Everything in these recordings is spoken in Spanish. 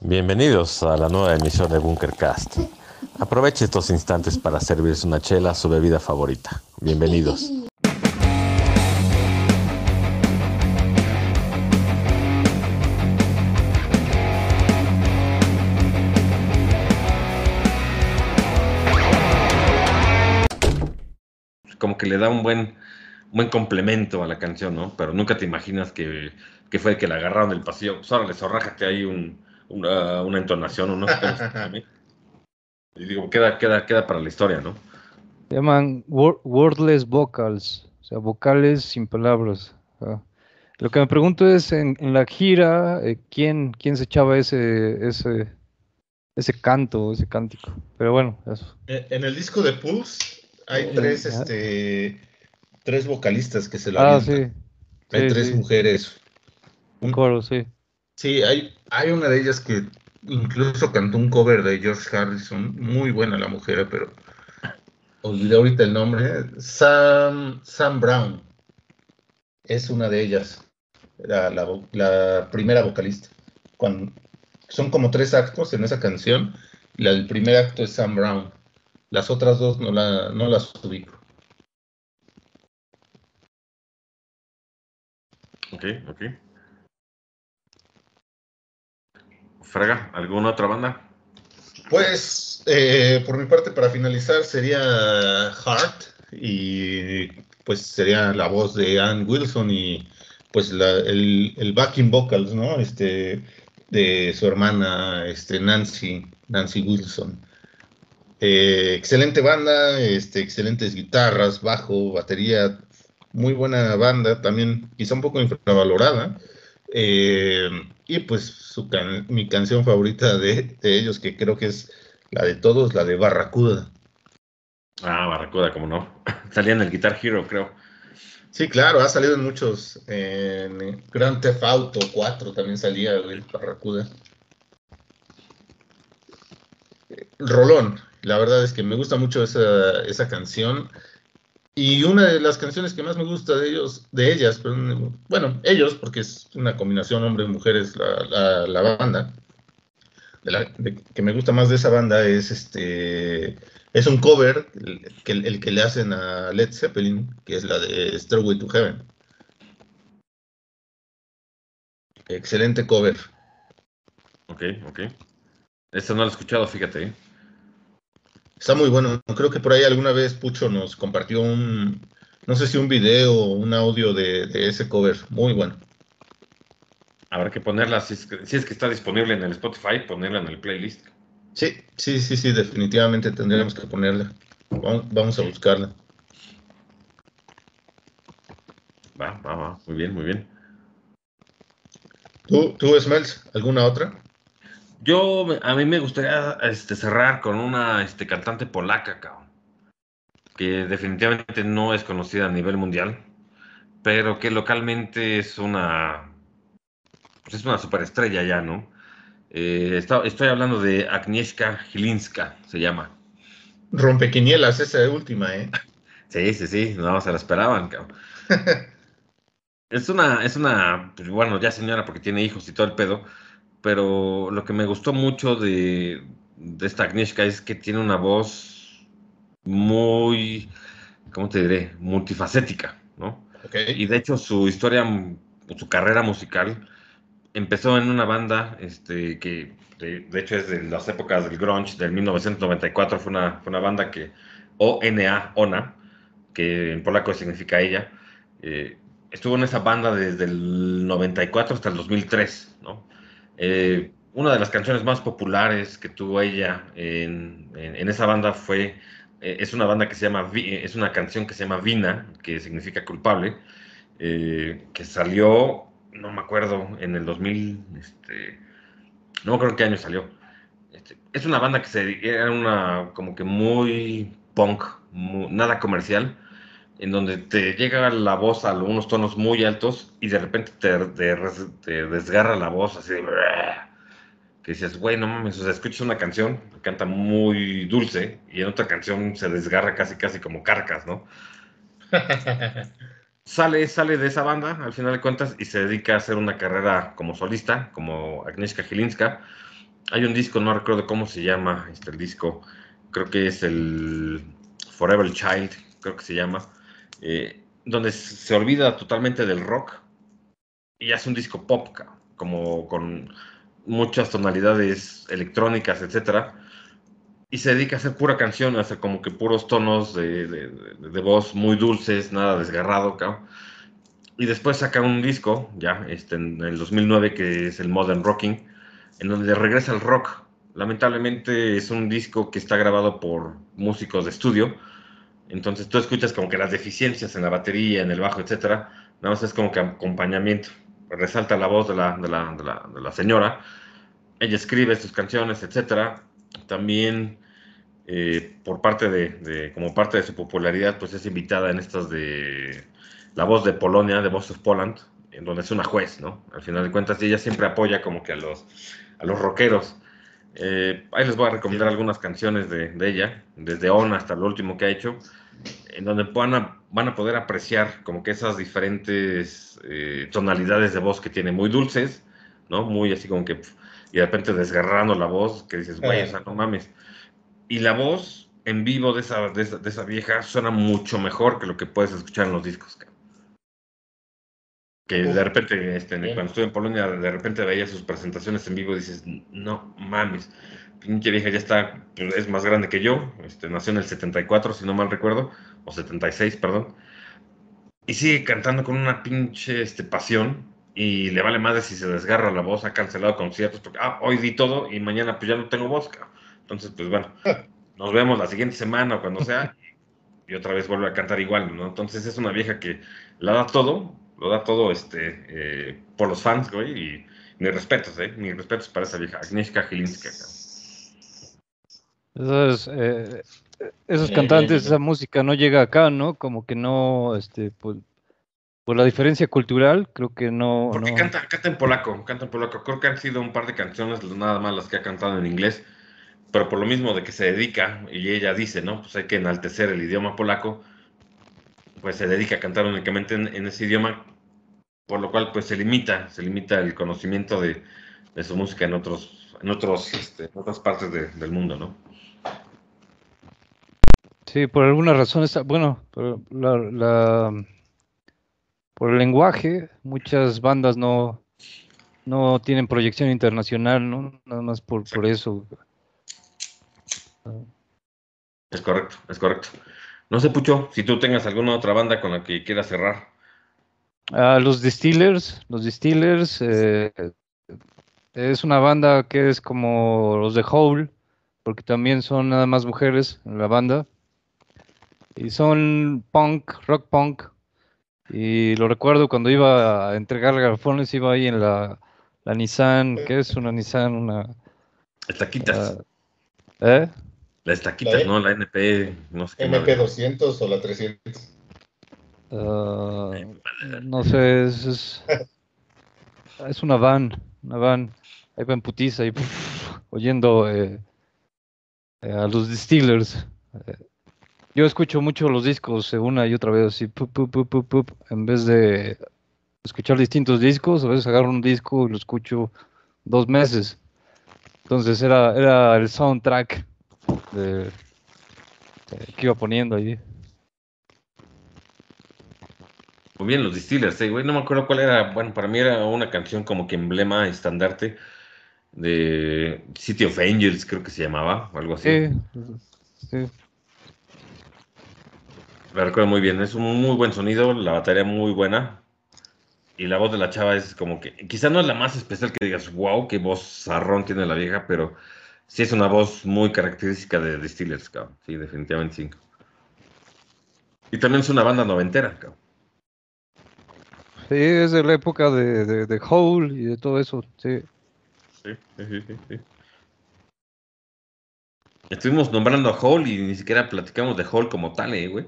Bienvenidos a la nueva emisión de Bunkercast. Aproveche estos instantes para servirse una chela, su bebida favorita. Bienvenidos. Como que le da un buen, buen complemento a la canción, ¿no? Pero nunca te imaginas que, que fue el que la agarraron del pasillo. Pues órale, zorrájate ahí un, una, una entonación, unos Y digo, queda, queda, queda para la historia, ¿no? Se llaman wordless vocals, o sea, vocales sin palabras. Lo que me pregunto es, en, en la gira, eh, ¿quién, ¿quién se echaba ese, ese, ese canto, ese cántico? Pero bueno, eso. Eh, en el disco de Pulse hay Eh, tres, ajá. este, tres vocalistas que se lo Ah, sí. Hay Sí, tres sí. mujeres. Un coro, sí. Sí, hay, hay una de ellas que incluso cantó un cover de George Harrison. Muy buena la mujer, pero olvidé ahorita el nombre. Sam, Sam Brown. Es una de ellas. La, la la primera vocalista. Son como tres actos en esa canción. La, el primer acto es Sam Brown. Las otras dos no, la, no las ubico. Ok, ok. Fraga, ¿alguna otra banda? Pues, eh, por mi parte, para finalizar, sería Heart y pues sería la voz de Ann Wilson y pues la- el, backing vocals, ¿no? Este, de su hermana, este, Nancy, Nancy Wilson. Eh, excelente banda, este, excelentes guitarras, bajo, batería, muy buena banda, también quizá un poco infravalorada. Eh, y pues su can- mi canción favorita de, de ellos, que creo que es la de todos, la de Barracuda. Ah, Barracuda, como no. Salía en el Guitar Hero, creo. Sí, claro, ha salido en muchos. En Grand Theft Auto 4 también salía el Barracuda. Rolón, la verdad es que me gusta mucho esa, esa canción. Y una de las canciones que más me gusta de ellos, de ellas, bueno, ellos, porque es una combinación hombre-mujeres la, la, la banda. Que me gusta más de esa banda es este es un cover que, el que le hacen a Led Zeppelin, que es la de Stairway to Heaven. Excelente cover. Ok, ok. Esta no la he escuchado, fíjate. ¿eh? Está muy bueno. Creo que por ahí alguna vez Pucho nos compartió un, no sé si un video o un audio de, de ese cover. Muy bueno. Habrá que ponerla, si es que, si es que está disponible en el Spotify, ponerla en el playlist. Sí, sí, sí, sí, definitivamente tendríamos que ponerla. Vamos, vamos a buscarla. Va, va, va. Muy bien, muy bien. ¿Tú, tú Smells, alguna otra? Yo, a mí me gustaría este, cerrar con una este, cantante polaca, cabrón, que definitivamente no es conocida a nivel mundial, pero que localmente es una, pues es una superestrella ya, ¿no? Eh, está- estoy hablando de Agnieszka Gilinska, se llama. Rompequinielas, esa última, ¿eh? Sí, sí, sí, no, se la esperaban, cabrón. Es una, es una, pues, bueno, ya señora porque tiene hijos y todo el pedo, pero lo que me gustó mucho de, de esta Agnieszka es que tiene una voz muy, ¿cómo te diré? Multifacética, ¿no? Ok. Y de hecho su historia, su carrera musical empezó en una banda este, que de, de hecho es de las épocas del grunge, del 1994, fue una, fue una banda que, ONA, ONA, que en polaco significa ella, eh, estuvo en esa banda desde el 94 hasta el 2003, ¿no? Eh, una de las canciones más populares que tuvo ella en, esa banda fue, eh, es una banda que se llama, eh, es una canción que se llama Vina, que significa culpable, eh, que salió, no me acuerdo, en el 2000, este, no me acuerdo qué año salió. Este, es una banda que se, era una como que muy punk, nada comercial, en donde te llega la voz a unos tonos muy altos y de repente te, te desgarra la voz así de... Que dices, güey, no mames, o sea, escuchas una canción, canta muy dulce y en otra canción se desgarra casi, casi como carcas, ¿no? Sale, sale de esa banda, al final de cuentas, y se dedica a hacer una carrera como solista, como Agnieszka Gilinska, hay un disco, no recuerdo cómo se llama este, el disco, creo que es el Forever Child, creo que se llama, eh, donde se olvida totalmente del rock y hace un disco pop, como con muchas tonalidades electrónicas, etcétera, y se dedica a hacer pura canción, a hacer como que puros tonos de, voz muy dulces, nada desgarrado, Y después saca un disco, ya, este, en el 2009, que es el Modern Rocking, en donde regresa el rock. Lamentablemente es un disco que está grabado por músicos de estudio, entonces tú escuchas como que las deficiencias en la batería, en el bajo, etcétera, nada más es como que acompañamiento. Resalta la voz de la, de la, de la señora, ella escribe sus canciones, etcétera, también eh, por parte de, como parte de su popularidad, pues es invitada en estas de La Voz de Polonia, de Voz of Poland, en donde es una juez, ¿no? Al final de cuentas, ella siempre apoya como que a los, a los rockeros. Eh, ahí les voy a recomendar algunas canciones de, ella, desde On hasta lo último que ha hecho, en donde van a, van a poder apreciar como que esas diferentes eh, tonalidades de voz que tiene, muy dulces, ¿no? Muy así como que y de repente desgarrando la voz, que dices, güey, o sea, no mames. Y la voz en vivo de esa, de esa, vieja suena mucho mejor que lo que puedes escuchar en los discos. Que de repente, este, cuando estuve en Polonia, de repente veía sus presentaciones en vivo y dices, no mames, pinche vieja ya está, pues, es más grande que yo, este, nació en el 74, si no mal recuerdo, o 76, perdón, y sigue cantando con una pinche este, pasión y le vale más si se desgarra la voz, ha cancelado conciertos, porque ah, hoy di todo y mañana pues ya no tengo voz. Entonces, pues bueno, nos vemos la siguiente semana o cuando sea y otra vez vuelve a cantar igual, ¿no? Entonces es una vieja que la da todo, lo da todo este, eh, por los fans, güey, y ni respetos, ¿eh? Ni respetos para esa vieja, Agnieszka Gilinska. Esos, eh, esos cantantes, esa música no llega acá, ¿no? Como que no, este, pues, por la diferencia cultural, creo que no. Porque Canta, canta en polaco, canta en polaco. Creo que han sido un par de canciones, nada más las que ha cantado en inglés, pero por lo mismo de que se dedica, y ella dice, ¿no? Pues hay que enaltecer el idioma polaco, pues se dedica a cantar únicamente en, ese idioma, por lo cual pues se limita, se limita el conocimiento de, su música en otros, en otros, este, otras partes del mundo, ¿no? Sí, por alguna razón está, bueno, la por el lenguaje, muchas bandas no, no tienen proyección internacional, ¿no? Nada más por, por eso. Es correcto, es correcto. No sé, Pucho, si tú tengas alguna otra banda con la que quieras cerrar. Ah, los Distillers, los Distillers eh, es una banda que es como los de Hole, porque también son nada más mujeres en la banda. Y son punk, rock punk, y lo recuerdo cuando iba a entregar garrafones, iba ahí en la, la Nissan, ¿qué es una Nissan? Una... Estaquitas. Uh, ¿Eh? La estaquitas, ¿no? La NP, no sé qué. MP200 o la 300. Uh, no sé, es, es, es, una van, una van. Ahí va en putiza y oyendo eh, eh, a los distillers. Eh, yo escucho mucho los discos una y otra vez, así, en vez de escuchar distintos discos, a veces agarro un disco y lo escucho dos meses. Entonces era, era el soundtrack de, que iba poniendo ahí. Muy bien, los Distillers, güey. No me acuerdo cuál era. Bueno, para mí era una canción como que emblema, estandarte de City of Angels, creo que se llamaba, o algo así. Sí, sí. La recuerdo muy bien, es un muy buen sonido, la batería muy buena. Y la voz de la chava es como que, quizá no es la más especial que digas, wow, qué voz zarrón tiene la vieja, pero sí es una voz muy característica de Distillers, cabrón. Sí, definitivamente sí. Y también es una banda noventera, cabrón. Sí, es de la época de, de, de Hole y de todo eso, sí. Sí, sí, sí, sí. Estuvimos nombrando a Hole y ni siquiera platicamos de Hole como tal, eh, güey.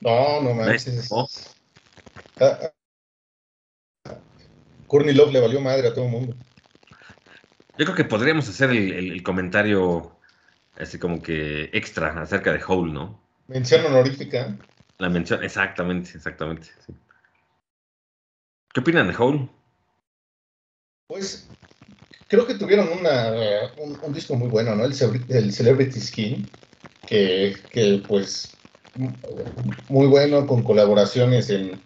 No, no manches. Ah, ah. Courtney Love le valió madre a todo el mundo. Yo creo que podríamos hacer el, comentario así como que extra acerca de Hole, ¿no? Mención honorífica. La mención, exactamente, exactamente. ¿Qué opinan de Hole? Pues creo que tuvieron una, un, disco muy bueno, ¿no? El, el Celebrity Skin, que, que, pues muy bueno con colaboraciones en,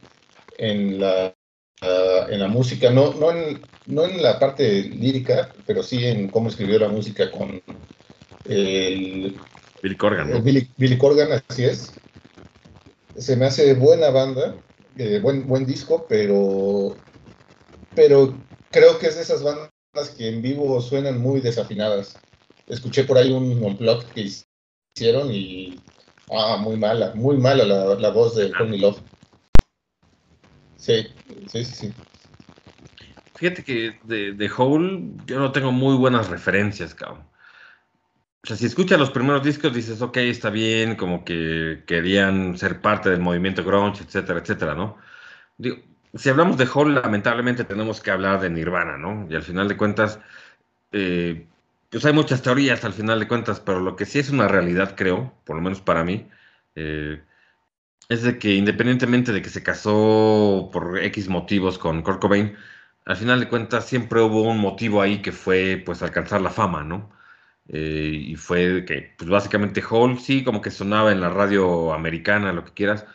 en la en la música, no, no, en, no en la parte lírica, pero sí en cómo escribió la música con el, Billy Corgan. Billy, Corgan, así es. Se me hace buena banda, eh, buen, buen disco, pero, pero creo que es de esas bandas que en vivo suenan muy desafinadas. Escuché por ahí un unplug que hicieron y ah, muy mala, muy mala la, la voz de Tony Love. Sí, sí, sí. Fíjate que de, de Hole yo no tengo muy buenas referencias, cabrón. O sea, si escuchas los primeros discos dices, ok, está bien, como que querían ser parte del movimiento grunge, etcétera, etcétera, ¿no? Digo, si hablamos de Hole, lamentablemente tenemos que hablar de Nirvana, ¿no? Y al final de cuentas, eh, pues hay muchas teorías al final de cuentas, pero lo que sí es una realidad, creo, por lo menos para mí, eh, es de que independientemente de que se casó por X motivos con Kurt Cobain, al final de cuentas siempre hubo un motivo ahí que fue pues alcanzar la fama, ¿no? Eh, y fue que pues básicamente Hall sí como que sonaba en la radio americana, lo que quieras,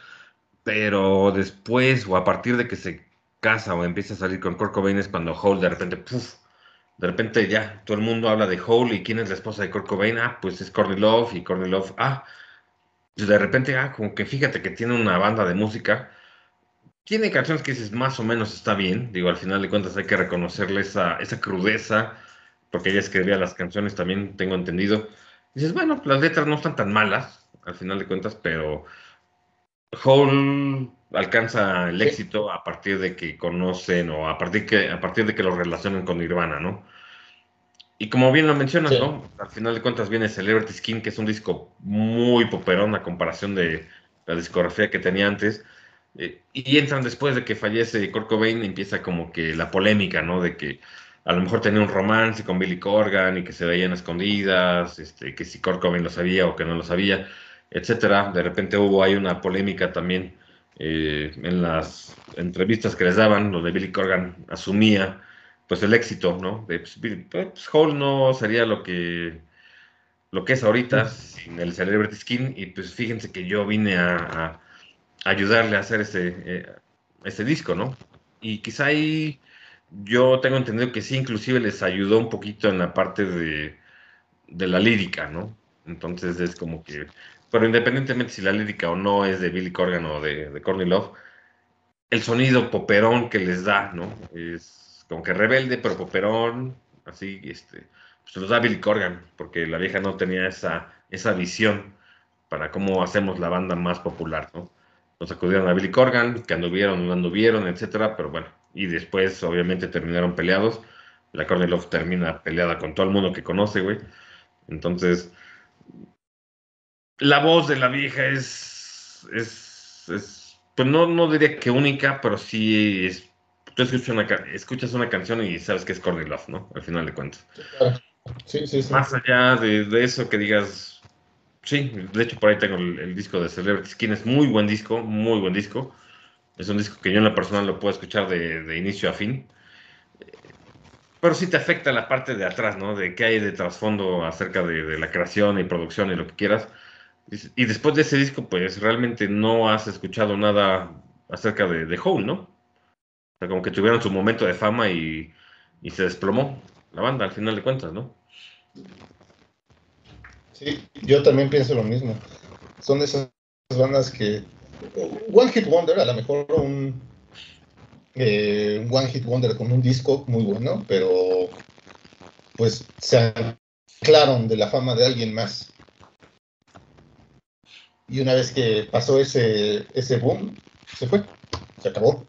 pero después o a partir de que se casa o empieza a salir con Kurt Cobain es cuando Hall de repente, puff, de repente ya todo el mundo habla de Hall y quién es la esposa de Kurt Cobain, ah, pues es Courtney Love y Courtney Love, ah, de repente, ah, como que fíjate que tiene una banda de música. Tiene canciones que dices más o menos está bien. Digo, al final de cuentas hay que reconocerle esa, esa crudeza, porque ella escribía las canciones también, tengo entendido. dices, bueno, las letras no están tan malas, al final de cuentas, pero Hole alcanza el éxito a partir de que conocen o a partir, que, a partir de que lo relacionen con Nirvana, ¿no? Y como bien lo mencionas, ¿no? Al final de cuentas viene Celebrity Skin, que es un disco muy poperón a comparación de la discografía que tenía antes. Eh, y entran después de que fallece Kurt Cobain, empieza como que la polémica, ¿no? De que a lo mejor tenía un romance con Billy Corgan y que se veían escondidas, este, que si Kurt Cobain lo sabía o que no lo sabía, etcétera. De repente hubo ahí una polémica también eh, en las entrevistas que les daban, donde Billy Corgan asumía pues el éxito, ¿no? De, pues, pues, Hall no sería lo que lo que es ahorita sin el Celebrity Skin y pues fíjense que yo vine a, ayudarle a hacer ese, eh, ese disco, ¿no? Y quizá ahí yo tengo entendido que sí, inclusive les ayudó un poquito en la parte de, de la lírica, ¿no? Entonces es como que, pero independientemente si la lírica o no es de Billy Corgan o de, de Courtney Love, el sonido poperón que les da, ¿no? Es, como que rebelde, pero poperón, así, este, pues los da Billy Corgan, porque la vieja no tenía esa, esa visión para cómo hacemos la banda más popular, ¿no? Nos acudieron a Billy Corgan, que anduvieron, no anduvieron, etcétera, pero bueno, y después obviamente terminaron peleados. La Courtney termina peleada con todo el mundo que conoce, güey. Entonces, la voz de la vieja es, es, es pues no, no diría que única, pero sí es tú escuchas una, escuchas una canción y sabes que es Courtney Love, ¿no? Al final de cuentas. Sí, sí, sí. Más allá de, eso que digas, sí, de hecho por ahí tengo el, disco de Celebrity Skin, es muy buen disco, muy buen disco. Es un disco que yo en la personal lo puedo escuchar de, inicio a fin. Pero sí te afecta la parte de atrás, ¿no? De qué hay de trasfondo acerca de, la creación y producción y lo que quieras. Y, después de ese disco, pues realmente no has escuchado nada acerca de, de Hole, ¿no? Como que tuvieron su momento de fama y, se desplomó la banda al final de cuentas, ¿no? Sí, yo también pienso lo mismo. Son esas bandas que. One Hit Wonder, a lo mejor un. Eh, One Hit Wonder con un disco muy bueno, pero. Pues se anclaron de la fama de alguien más. Y una vez que pasó ese, ese boom, se fue, se acabó.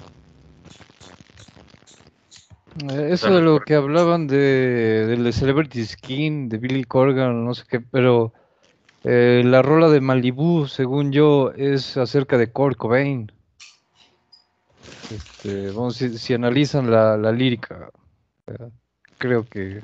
Eh, eso de lo que hablaban de, del Celebrity Skin, de Billy Corgan, no sé qué, pero eh, la rola de Malibu, según yo, es acerca de Kurt Cobain. Este, vamos, si, si analizan la, la lírica, eh, creo que...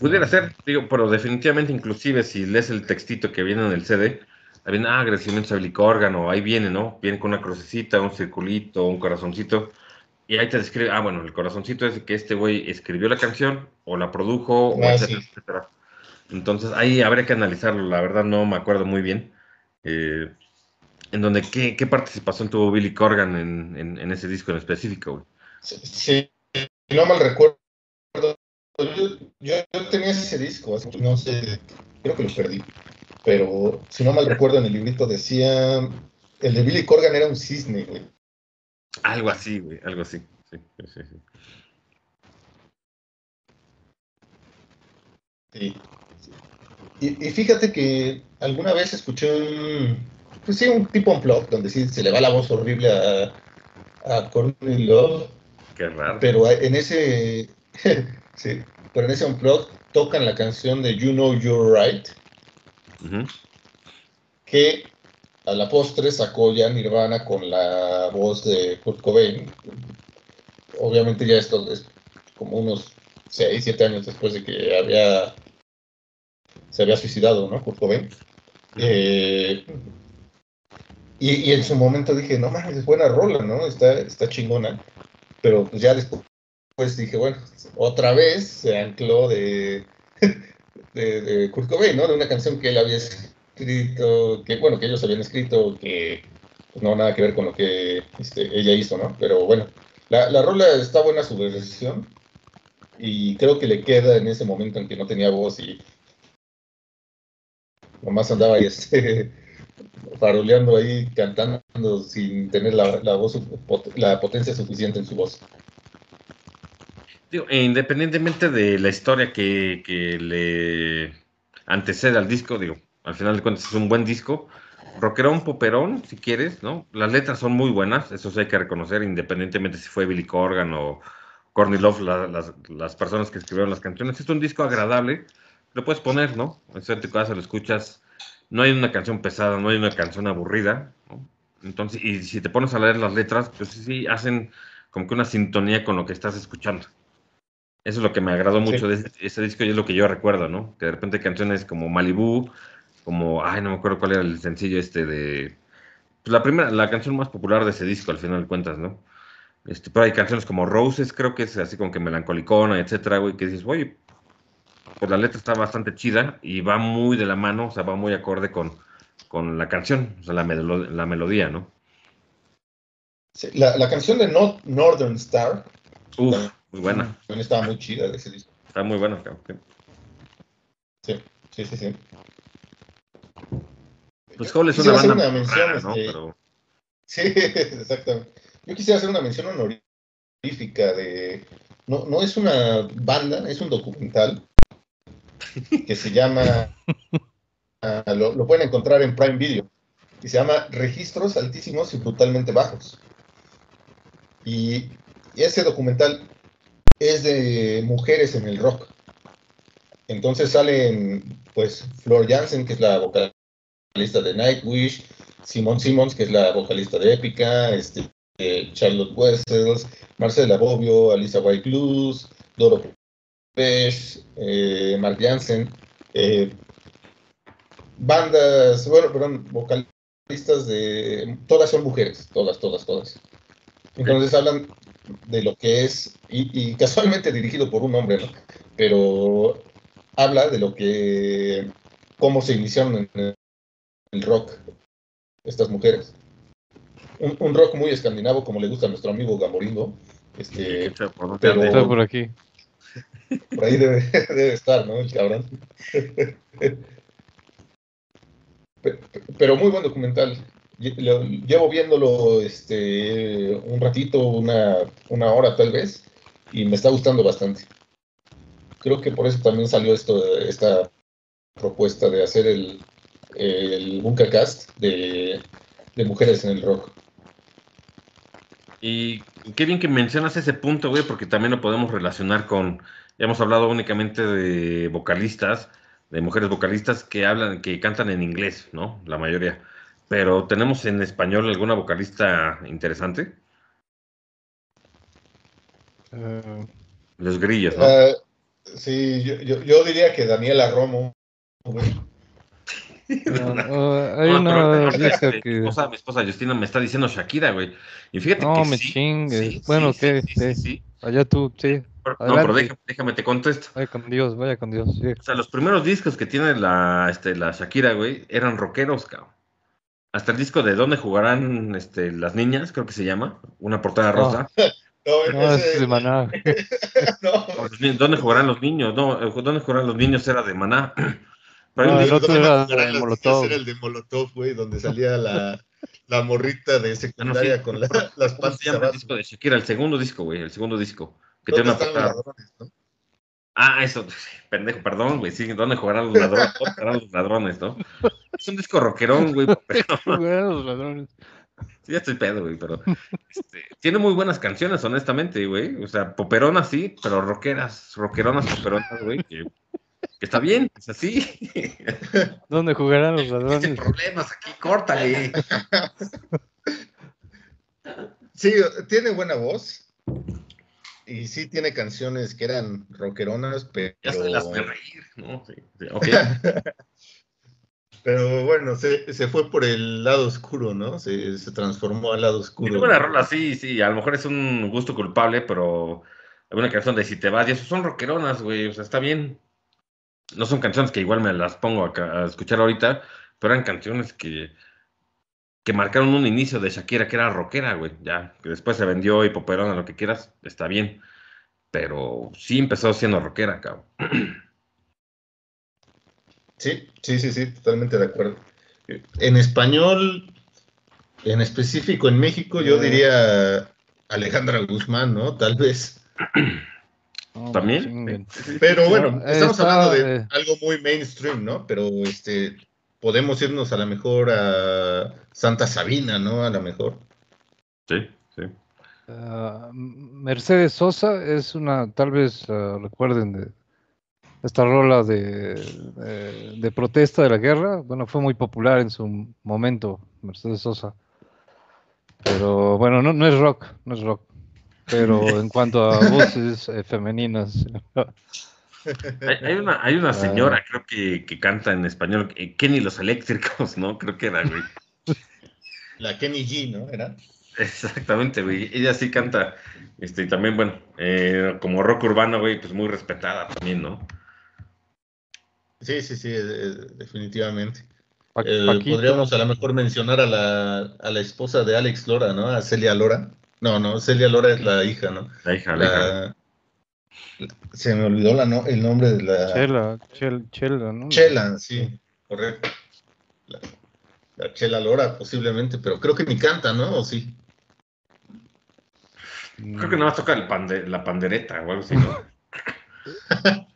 Pudiera ser, digo, pero definitivamente, inclusive si lees el textito que viene en el CD, ahí viene, ah, agradecimientos a Billy Corgan, o ahí viene, ¿no? Viene con una crucecita, un circulito, un corazoncito Y ahí te describe, ah, bueno, el corazoncito es que este güey escribió la canción o la produjo, o Ah, etcétera, sí. etcétera. Entonces ahí habría que analizarlo, la verdad no me acuerdo muy bien. eh, en donde, ¿qué, qué participación tuvo Billy Corgan en, en- en ese disco en específico, güey? Sí, sí, si no mal recuerdo, yo, yo- yo tenía ese disco, así que no sé, creo que lo perdí, pero si no mal recuerdo en el librito decía, el de Billy Corgan era un cisne, güey. Algo así, güey, algo así. Sí, sí, sí, sí. Y, y fíjate que alguna vez escuché un, pues sí, un tipo unplug, donde sí se le va la voz horrible a, a Courtney Love, Qué raro. pero en ese, sí, pero en ese unplug tocan la canción de You Know You're Right, Ujú. que a la postre sacó ya Nirvana con la voz de Kurt Cobain. Obviamente ya esto es como unos 6, 7 años después de que había se había suicidado, ¿no? Kurt Cobain. Eh, y, en su momento dije, no mames, es buena rola, ¿no? Está, está chingona. Pero pues ya después pues dije, bueno, otra vez se ancló de, de, de Kurt Cobain, ¿no? De una canción que él había escrito, que bueno, que ellos habían escrito, que pues, no nada que ver con lo que este, ella hizo, ¿no? Pero bueno, la, la rola está buena su versión y creo que le queda en ese momento en que no tenía voz y nomás andaba ahí este, faroleando ahí, cantando sin tener la, la voz, la potencia suficiente en su voz. Digo, independientemente de la historia que, que le antecede al disco, digo, al final de cuentas es un buen disco. Rockerón, poperón, si quieres, ¿no? Las letras son muy buenas, eso sí hay que reconocer, independientemente si fue Billy Corgan o Courtney Love, la- las, las personas que escribieron las canciones. Es un disco agradable, lo puedes poner, ¿no? En tu casa lo escuchas, no hay una canción pesada, no hay una canción aburrida, ¿no? Entonces, y si te pones a leer las letras, pues sí, sí, hacen como que una sintonía con lo que estás escuchando. Eso es lo que me agradó mucho de ese, ese disco y es lo que yo recuerdo, ¿no? Que de repente canciones como Malibu, como, ay, no me acuerdo cuál era el sencillo este de... Pues la primera, la canción más popular de ese disco, al final de cuentas, ¿no? Este, pero hay canciones como Roses, creo que es así como que melancolicona, etcétera, güey, que dices, oye, pues la letra está bastante chida y va muy de la mano, o sea, va muy acorde con, con la canción, o sea, la, melo- la melodía, ¿no? Sí, La, la canción de No- Northern Star Uf, muy buena, también estaba muy chida de ese disco. está muy buena, cabrón. Sí, sí, sí. sí. Pues Hole es una Quisiera hacer banda una mención, rara, ¿no? este, Pero, Sí, exactamente. Yo quisiera hacer una mención honorífica de... No, no es una banda, es un documental que se llama... ah, lo, lo pueden encontrar en Prime Video. Y se llama Registros Altísimos y Brutalmente Bajos. Y ese documental es de mujeres en el rock. Entonces salen, pues, Flor Jansen, que es la vocalista de Nightwish, Simon Simmons, que es la vocalista de Épica, este, Charlotte Wessels, Marcela Bobbio, Alisa White Luz, Doro Pesh, eh, Mark Jansen, eh, bandas, bueno, perdón, vocalistas de, todas son mujeres, todas, todas, todas. Entonces hablan de lo que es, y casualmente dirigido por un hombre, ¿no? Pero habla de lo que, cómo se iniciaron en el, rock estas mujeres. Un, un rock muy escandinavo, como le gusta a nuestro amigo Gamorindo. Este, ¿por pero- ande? Está por aquí. por ahí debe, debe estar, ¿no? El cabrón. Pe- pe- Pero muy buen documental. Llevo viéndolo este, un ratito, una, una hora tal vez, y me está gustando bastante. Creo que por eso también salió esto, esta propuesta de hacer el, el Bunkercast de, de mujeres en el rock. Y qué bien que mencionas ese punto, güey, porque también lo podemos relacionar con, ya hemos hablado únicamente de vocalistas, de mujeres vocalistas que hablan, que cantan en inglés, ¿no? La mayoría. Pero tenemos en español alguna vocalista interesante, Eh, los grillos, ¿no? Ah, sí, yo, yo, yo diría que Daniela Romo. güey. No, no, hay No, una este, que... mi, esposa, mi esposa Justina me está diciendo Shakira, güey. Y fíjate No, que me sí, chingues. sí, Bueno, sí, ¿qué? sí, sí, ¿Qué? sí. Allá tú, sí. Pero- no, pero déjame, déjame te contesto. Vaya con Dios, vaya con Dios. sí. O sea, los primeros discos que tiene la, este, la Shakira, güey, eran rockeros, cabrón. Hasta el disco de ¿Dónde jugarán este, las niñas? Creo que se llama. Una portada rosa. No, No, ese- es de maná. no. Ni- ¿Dónde jugarán los niños? No, eh, ¿Dónde jugarán los niños? Era de Maná. Pero No, el otro ¿Dónde era de Molotov. Era el de Molotov, güey, donde salía la, la morrita de secundaria Ah, sí. con la- las ¿Cómo pantas se llama el disco de Shakira? El segundo disco, güey. El segundo disco. Que ¿Dónde tiene una no? Ah, eso, pendejo, perdón, güey. Sí, ¿dónde jugarán los ladrones? ¿Dónde jugarán los ladrones, no? Es un disco rockerón, güey. Pero, los ladrones. sí, ya estoy pedo, güey. Pero este, tiene muy buenas canciones, honestamente, güey. O sea, poperonas sí, pero rockeras, rockeronas, poperonas, güey. Que, que está bien, es así. ¿Dónde jugarán los Tiene ladrones? problemas aquí, córtale. Sí, tiene buena voz. Y sí tiene canciones que eran rockeronas, pero, Ya se las de reír, ¿no? Sí, sí. pero bueno, se, se fue por el lado oscuro, ¿no? Se, se transformó al lado oscuro. Tiene buena rola, sí, sí. A lo mejor es un gusto culpable, pero hay una canción de Si te vas, y eso son rockeronas, güey. O sea, está bien. No son canciones que igual me las pongo a escuchar ahorita, pero eran canciones que, que marcaron un inicio de Shakira que era rockera, güey. Ya, que después se vendió y poperona, lo que quieras, está bien. Pero sí empezó siendo rockera, cabrón. Sí, sí, sí, sí, totalmente de acuerdo. En español, en específico en México, yo Eh. diría Alejandra Guzmán, ¿no? Tal vez. ¿También? Pero No, bueno, estamos hablando de eh. algo muy mainstream, ¿no? Pero este, podemos irnos a lo mejor a Santa Sabina, ¿no? A lo mejor. Sí, sí. Ah, Mercedes Sosa es una, tal vez ah, recuerden de esta rola de, de, de protesta de la guerra. Bueno, fue muy popular en su momento, Mercedes Sosa. Pero bueno, no, no es rock, no es rock. Pero en cuanto a voces eh, femeninas, Hay, hay una, hay una señora, creo que, que canta en español, eh, Kenny los Eléctricos, ¿no? Creo que era, güey. La Kenny G, ¿no? Era. Exactamente, güey. Ella sí canta. Este, y también, bueno, eh, como rock urbano, güey, pues muy respetada también, ¿no? Sí, sí, sí, eh, eh, definitivamente. Pa- Eh, Paquito, podríamos a lo mejor mencionar a la, a la esposa de Alex Lora, ¿no? A Celia Lora. No, no, Celia Lora es la hija, ¿no? La hija, la hija. La- se me olvidó la no- el nombre de la... Chela, Chel- Chela, ¿no? Chela, sí, correcto. La, la Chela Lora, posiblemente, pero creo que ni canta, ¿no? ¿O sí? Creo que nada más toca el pande- la pandereta o algo así, ¿no?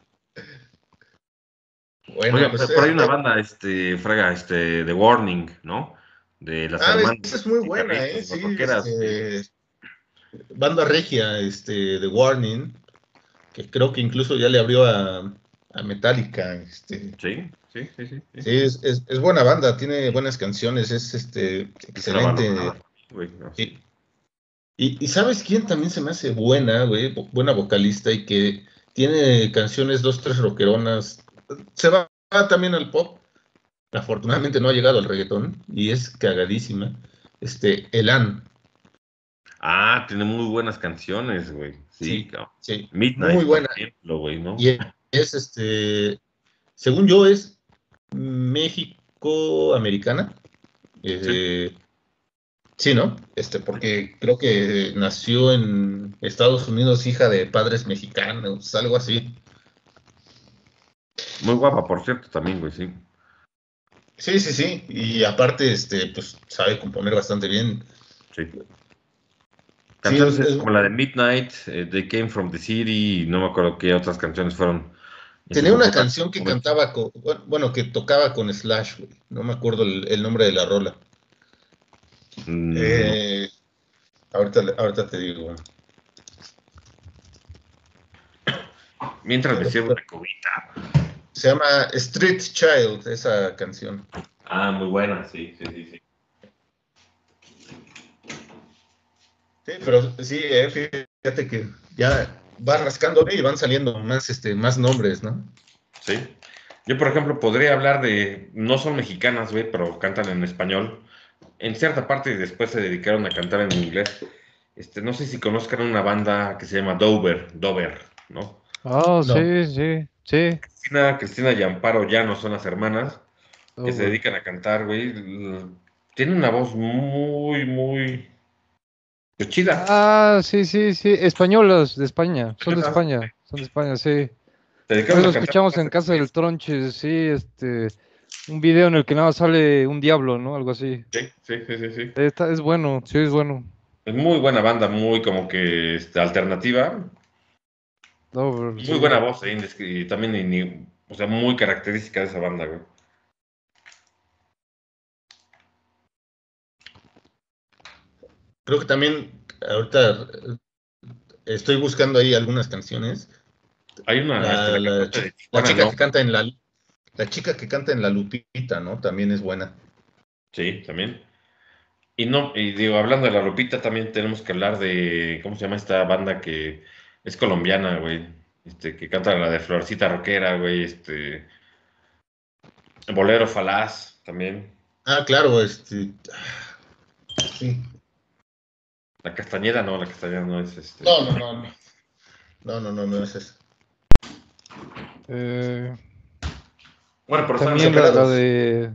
Bueno, Oiga, pues, por ahí una banda, este, fraga, este, The Warning, ¿no? De las Ah, hermanas. esa es muy buena, ¿eh? Sí, este, banda regia, este, The Warning, que creo que incluso ya le abrió a, a Metallica, este, Sí, sí, sí, sí. sí. Sí, es, es, es buena banda, tiene buenas canciones, es este excelente. banda, güey, no. Sí. Y, y ¿sabes quién también se me hace buena, güey? Buena vocalista y que tiene canciones dos, tres rockeronas. Se va también al pop. Afortunadamente no ha llegado al reggaetón y es cagadísima. Este, Elan, Ah, tiene muy buenas canciones, güey. Sí, Sí. cabrón. sí. Midnight, Muy buena. por ejemplo, güey, ¿no? Y es este, según yo, es México-americana. Eh, sí. ¿no? Este, porque creo que nació en Estados Unidos, hija de padres mexicanos, algo así. Muy guapa, por cierto, también, güey, sí. Sí, sí, sí. Y aparte, este, pues sabe componer bastante bien. Sí. Canciones es- como la de Midnight, eh, They Came From The City, y no me acuerdo qué otras canciones fueron. Tenía una momento- canción que momento. cantaba con, bueno, que tocaba con Slash, güey. No me acuerdo el, el nombre de la rola. Mm, Eh, ahorita, ahorita te digo. Mientras me sirvo una cubita. Se llama Street Child, esa canción. Ah, muy buena, sí, sí, sí. sí. Sí, pero sí, eh, fíjate que ya va rascándole y van saliendo más, este, más nombres, ¿no? Sí. Yo, por ejemplo, podría hablar de, no son mexicanas, güey, pero cantan en español. En cierta parte después se dedicaron a cantar en inglés. Este, no sé si conozcan una banda que se llama Dover, Dover, ¿no? Oh, sí, sí, sí. Cristina, Cristina y Amparo Llano son las hermanas que se dedican a cantar, güey. Tiene una voz muy, muy chida. Ah, sí, sí, sí. Españolas de España. Son de España. Son de España, sí. lo escuchamos en casa del Tronche, sí, este. Un video en el que nada sale un diablo, ¿no? Algo así. Sí, sí, sí, sí. es bueno, sí, es bueno. Es muy buena banda, muy como que este, alternativa. muy buena voz, eh, y también, o sea, muy característica de esa banda, güey. Creo que también ahorita estoy buscando ahí algunas canciones. Hay una la, este, chica que canta en la la chica que canta en la Lupita, ¿no? También es buena. Sí, también. Y no, y digo, hablando de la Lupita, también tenemos que hablar de, ¿cómo se llama esta banda que es colombiana, güey? Este, que canta la de Florcita Roquera, güey, este. Bolero Falaz, también. Ah, claro, este. Sí. La Castañeda no, la Castañeda no es este. No, no, no, no. No, no, no, no es eso. Eh, bueno, pero también la, de.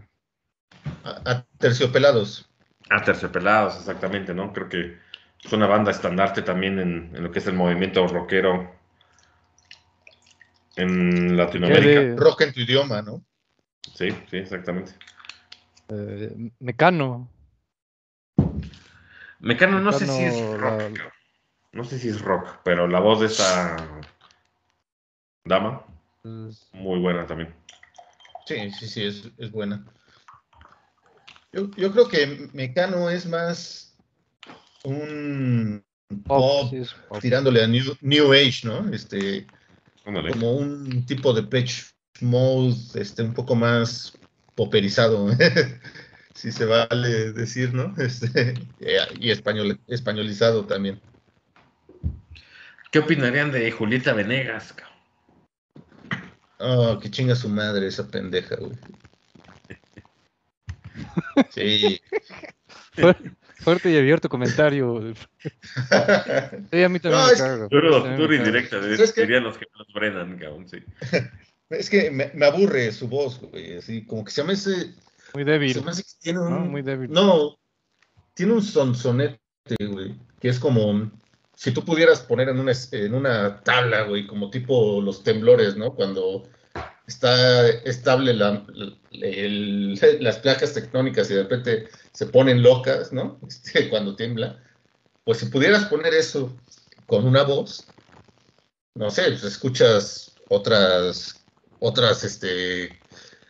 a terciopelados. Ah, Terciopelados, exactamente, ¿no? Creo que es una banda estandarte también en, lo que es el movimiento rockero en Latinoamérica. Rock en tu idioma, ¿no? Sí, sí, exactamente. Eh, Mecano. Mecano no sé si es rock. No sé si es rock, pero la voz de esa dama, muy buena también. Sí, sí, sí, es, es buena. Yo, yo creo que Mecano es más un pop, tirándole a new, new, Age, ¿no? Este, como un tipo de pitch mode, este, un poco más poperizado, si se vale decir, ¿no? Este, y español, españolizado también. ¿Qué opinarían de Julieta Venegas? Oh, que chinga su madre esa pendeja, güey. Sí. Fuerte y abierto comentario. Sí, a mí también me cargo. Duro, y directa, dirían los que nos brenan, cabrón, sí. Es que me, me, aburre su voz, güey, así como que se me hace... Muy débil. Se me hace que tiene un... No, muy débil. No, tiene un sonsonete, güey, que es como... Si tú pudieras poner en una, en una tabla, güey, como tipo los temblores, ¿no? Cuando está estable la, las placas tectónicas y de repente se ponen locas, ¿no? Este, cuando tiembla. Pues si pudieras poner eso con una voz, no sé, pues escuchas otras, otras, este,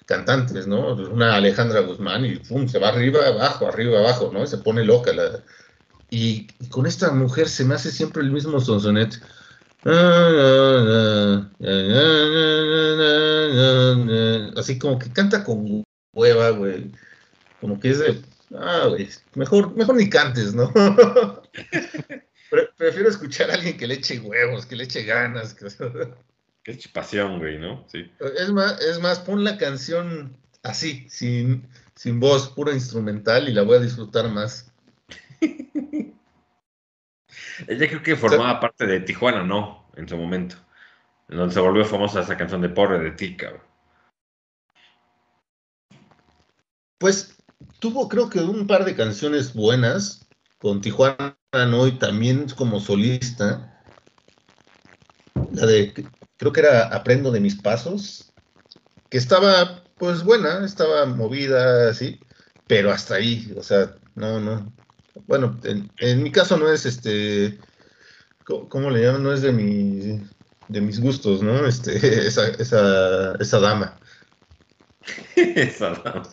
cantantes, ¿no? Una Alejandra Guzmán y se va arriba, abajo, arriba, abajo, ¿no? se pone loca. La, y, con esta mujer se me hace siempre el mismo sonsonet. Así como que canta con hueva, güey. Como que es de, ah, güey, mejor, mejor ni cantes, ¿no? Prefiero escuchar a alguien que le eche huevos, que le eche ganas. Que, que eche pasión, güey, ¿no? Sí. Es más, es más, pon la canción así, sin, sin voz, pura instrumental y la voy a disfrutar más. Ella creo que formaba parte de Tijuana, ¿no? En su momento. En donde se volvió famosa esa canción de Pobre de ti, cabrón. Pues tuvo creo que un par de canciones buenas con Tijuana, ¿no? Y también como solista. La de, creo que era Aprendo de mis pasos, que estaba pues buena, estaba movida, así, pero hasta ahí, o sea, no, no, bueno, en, mi caso no es este, ¿cómo, le llaman? No es de mi, de mis gustos, ¿no? Este, esa, esa, esa dama. esa dama.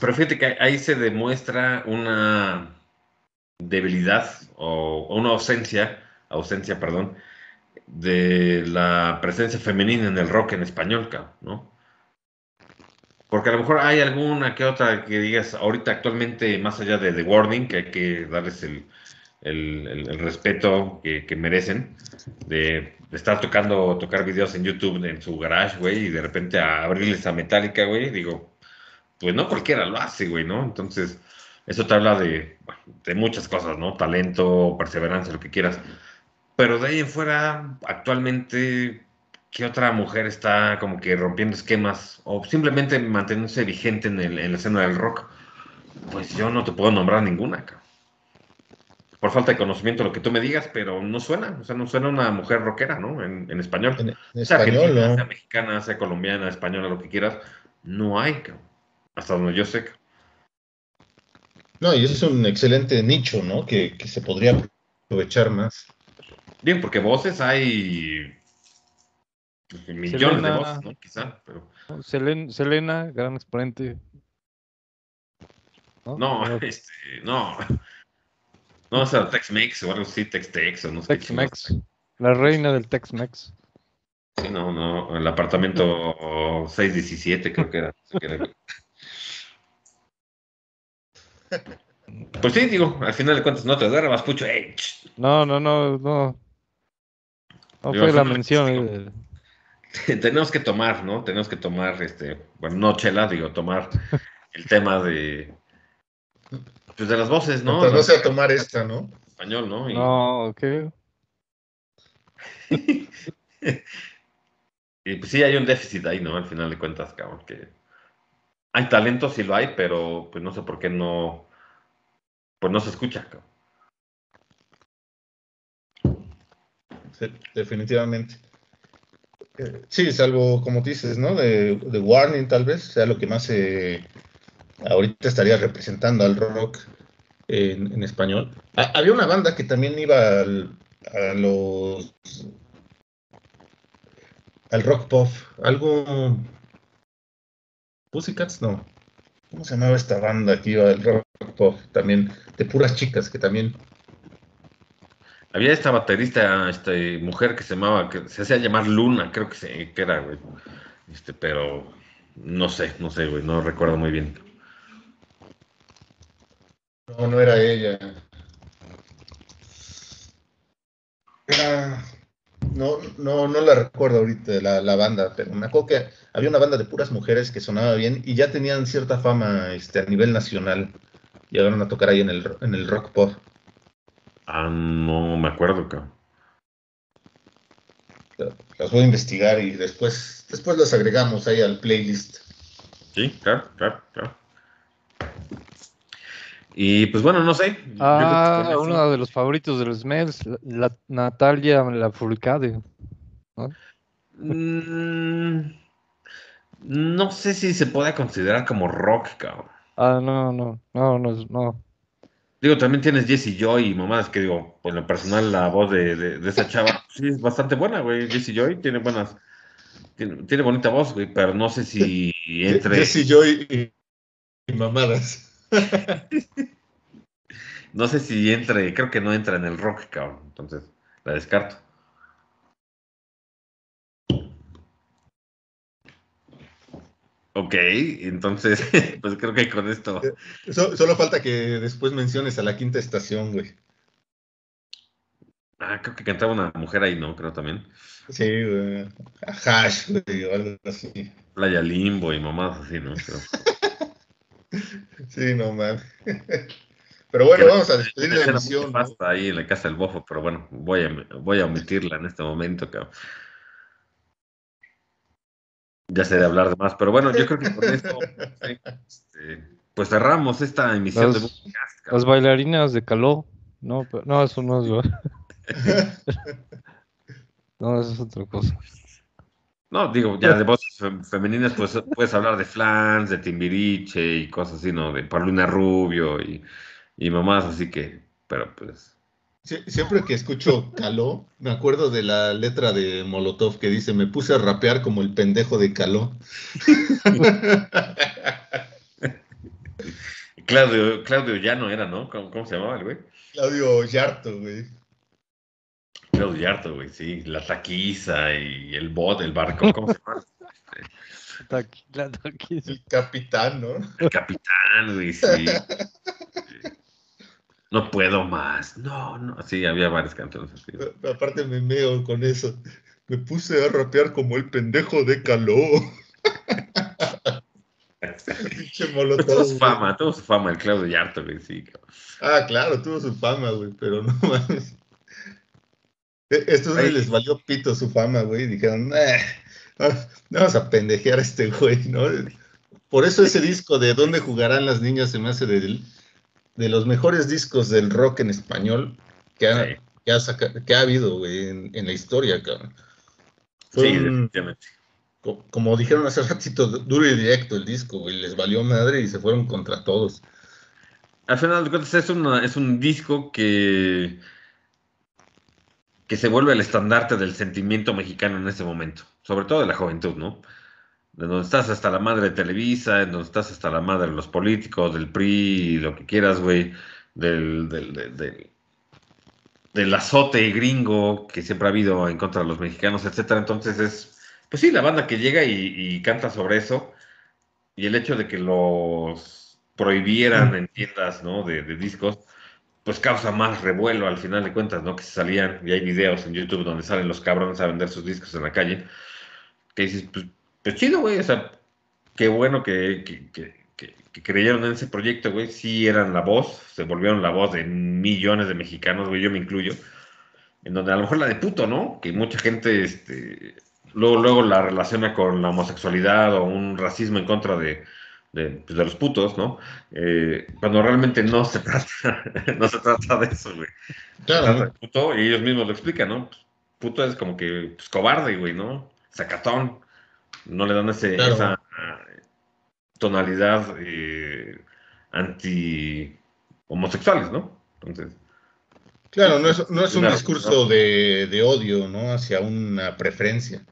Pero fíjate que ahí se demuestra una debilidad o, una ausencia, ausencia, perdón, de la presencia femenina en el rock en español, ¿no? Porque a lo mejor hay alguna que otra que digas ahorita actualmente, más allá de The Warning, que hay que darles el, el, el- el respeto que, que merecen de, de estar tocando, tocar videos en YouTube en su garage, güey, y de repente a abrirles a Metallica, güey, digo, pues no cualquiera lo hace, güey, ¿no? Entonces, eso te habla de, de muchas cosas, ¿no? Talento, perseverancia, lo que quieras. Pero de ahí en fuera, actualmente, ¿qué otra mujer está como que rompiendo esquemas o simplemente manteniéndose vigente en, el- en la escena del rock? Pues yo no te puedo nombrar ninguna, cabrón. Por falta de conocimiento, lo que tú me digas, pero no suena, o sea, no suena una mujer rockera, ¿no? En, en español. En, en sea español, argentina, ¿no? sea mexicana, sea colombiana, española, lo que quieras, no hay, cabrón. Hasta donde yo sé. cabrón. No, y eso es un excelente nicho, ¿no? Que, que se podría aprovechar más. Bien, porque voces hay millones de voces, ¿no? Quizá, pero Selen- Selena, gran exponente. no, este, no. No, o sea, Tex-Mex o algo así, Tex-Tex o no sé Tex-Mex. La reina del Tex-Mex. Sí, no, no, el apartamento 617 creo que era. Pues sí, digo, al final de cuentas no te duermas, pucho. ¡Ey! ch! No, no, no, no. No fue la mención. tenemos que tomar, ¿no? Tenemos que tomar, este, bueno, no chela, digo, tomar el tema de, pues de las voces, ¿no? Mientras no sea tomar esta, ¿no? español, ¿no? Y, No, ok. y, pues sí hay un déficit ahí, ¿no? Al final de cuentas, cabrón, que hay talento, sí lo hay, pero pues no sé por qué no, pues no se escucha, cabrón. Sí, definitivamente. Sí, salvo, como dices, ¿no? De, Warning, tal vez, sea lo que más eh, ahorita estaría representando al rock en, español. Ha- había una banda que también iba al- a los. al rock pop. Algo. Pussycats, no. ¿Cómo se llamaba esta banda que iba al rock pop? También, de puras chicas, que también. Había esta baterista, este, mujer que se llamaba, que se hacía llamar Luna, creo que, se, que era, güey. Este, pero no sé, no sé, güey, no recuerdo muy bien. No, no era ella. Era. No, no, no la recuerdo ahorita la, la banda, pero me acuerdo que había una banda de puras mujeres que sonaba bien y ya tenían cierta fama este, a nivel nacional. Llegaron a tocar ahí en el, en el rock pop. Ah, no me acuerdo, cabrón. Las voy a investigar y después, después las agregamos ahí al playlist. Sí, claro, claro, claro. Y pues bueno, no sé. Ah, uno de los favoritos de los Smells, la, la- Natalia Lafourcade. Mm, no sé si se puede considerar como rock, cabrón. Ah, no, no, no, no, es- no. Digo, también tienes Jessie Joy y mamadas que digo, por lo personal, la voz de, de- de esa chava, pues, sí, es bastante buena, güey. Jessie Joy tiene buenas, tiene, tiene bonita voz, güey, pero no sé si entre, Jesse Joy y, y mamadas. no sé si entre, creo que no entra en el rock, cabrón. Entonces, la descarto. Ok, entonces, pues creo que con esto. So- solo falta que después menciones a la quinta estación, güey. Ah, creo que cantaba una mujer ahí, ¿no? Creo también. Sí, güey. Hash, güey, o algo así. Playa Limbo y mamadas así, ¿no? Creo. Sí, no mames. Pero bueno, Que- vamos a despedir la emisión. ahí en la casa del bofo, pero bueno, voy a, voy a omitirla en este momento, cabrón. Ya sé de hablar de más, pero bueno, yo creo que con esto, sí, este, pues cerramos esta emisión de Las- Bookcast, cabrón. Las bailarinas de Caló. No, pero- no, eso no es. No, eso es otra cosa. No, digo, ya de voces fem- femeninas, pues puedes hablar de Flans, de Timbiriche y cosas así, ¿no? De Paulina Rubio y, y mamás, así que, pero pues, Sie- Siempre que escucho Caló, me acuerdo de la letra de Molotov que dice, me puse a rapear como el pendejo de Caló. Claudio, Claudio Llano era, ¿no? ¿Cómo, cómo se llamaba el güey? Claudio Yarto, güey. Claudio Yarto, güey, sí, la taquiza y el bot, el barco, ¿cómo se llama? Taquila, taquila. El capitán, ¿no? El capitán, güey, sí. No puedo más. No, no. Sí, había varias canciones así. Aparte me meo con eso. Me puse a rapear como el pendejo de Caló. Molotov. Tuvo su fama, tuvo su fama el Claudio Yarto, güey, sí. Ah, claro, tuvo su fama, güey, pero no mames. E, estos güey les valió pito su fama, güey, dijeron, eh, vamos a pendejear a este güey, ¿no? Por eso ese disco de ¿Dónde jugarán las niñas? se me hace de, de los mejores discos del rock en español que ha, que ha, que ha habido, güey, en, en, la historia, cabrón. sí, definitivamente como dijeron hace ratito, duro y directo el disco, güey, les valió madre y se fueron contra todos. Al final de cuentas es, es un disco que, que se vuelve el estandarte del sentimiento mexicano en ese momento, sobre todo de la juventud, ¿no? De donde estás hasta la madre de Televisa, en donde estás hasta la madre de los políticos, del PRI, lo que quieras, güey, del, del, del, del azote gringo que siempre ha habido en contra de los mexicanos, etcétera. Entonces es pues sí, la banda que llega y, canta sobre eso, y el hecho de que los prohibieran en tiendas, ¿no? De, discos, pues causa más revuelo al final de cuentas, ¿no? Que se salían, y hay videos en YouTube donde salen los cabrones a vender sus discos en la calle, que dices, pues, pues chido, güey, o sea, qué bueno que, que, creyeron en ese proyecto, güey, sí eran la voz, se volvieron la voz de millones de mexicanos, güey, yo me incluyo, en donde a lo mejor la de puto, ¿no? Que mucha gente, este, luego, luego la relaciona con la homosexualidad o un racismo en contra de, de, pues, los putos, ¿no? Eh, cuando realmente no se trata, no se trata de eso, güey. Claro. puto, y ellos mismos lo explican, ¿no? Puto es como que pues, cobarde, güey, ¿no? Sacatón. No le dan ese, esa tonalidad eh, anti homosexuales, ¿no? Entonces. Claro, no es, no es un discurso de, de, odio, ¿no? Hacia una preferencia.